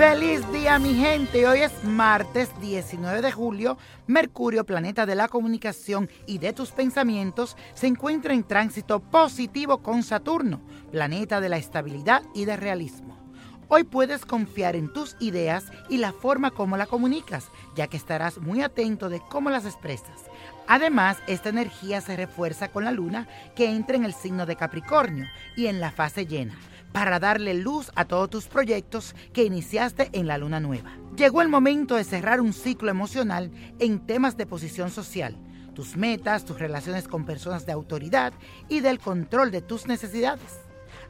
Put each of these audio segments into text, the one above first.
Feliz día mi gente, hoy es martes 19 de julio, Mercurio, planeta de la comunicación y de tus pensamientos, se encuentra en tránsito positivo con Saturno, planeta de la estabilidad y del realismo. Hoy puedes confiar en tus ideas y la forma como la comunicas, ya que estarás muy atento de cómo las expresas. Además, esta energía se refuerza con la luna que entra en el signo de Capricornio y en la fase llena para darle luz a todos tus proyectos que iniciaste en la luna nueva. Llegó el momento de cerrar un ciclo emocional en temas de posición social, tus metas, tus relaciones con personas de autoridad y del control de tus necesidades.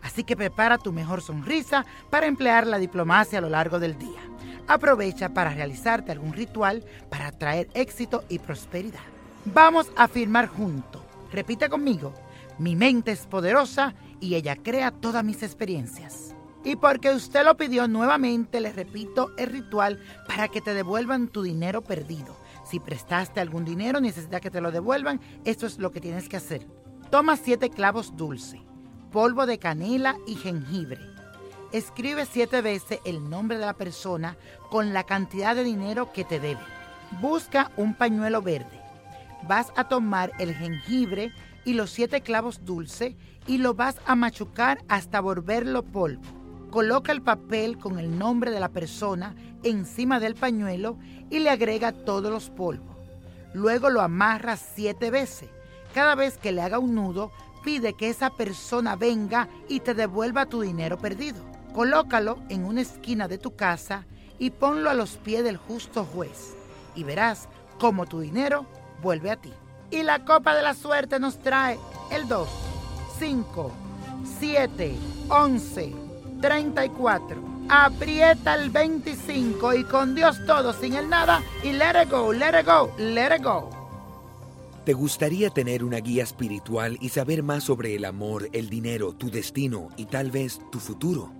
Así que prepara tu mejor sonrisa para emplear la diplomacia a lo largo del día. Aprovecha para realizarte algún ritual para traer éxito y prosperidad. Vamos a firmar juntos. Repite conmigo. Mi mente es poderosa y ella crea todas mis experiencias. Y porque usted lo pidió nuevamente, le repito el ritual para que te devuelvan tu dinero perdido. Si prestaste algún dinero, necesita que te lo devuelvan, esto es lo que tienes que hacer. Toma siete clavos dulces, polvo de canela y jengibre. Escribe siete veces el nombre de la persona con la cantidad de dinero que te debe. Busca un pañuelo verde. Vas a tomar el jengibre y los siete clavos dulces y lo vas a machucar hasta volverlo polvo. Coloca el papel con el nombre de la persona encima del pañuelo y le agrega todos los polvos. Luego lo amarra siete veces. Cada vez que le haga un nudo, pide que esa persona venga y te devuelva tu dinero perdido. Colócalo en una esquina de tu casa y ponlo a los pies del justo juez. Y verás cómo tu dinero vuelve a ti. Y la copa de la suerte nos trae el 2, 5, 7, 11, 34. Aprieta el 25 y con Dios todo, sin el nada. Y let it go, let it go, let it go. ¿Te gustaría tener una guía espiritual y saber más sobre el amor, el dinero, tu destino y tal vez tu futuro?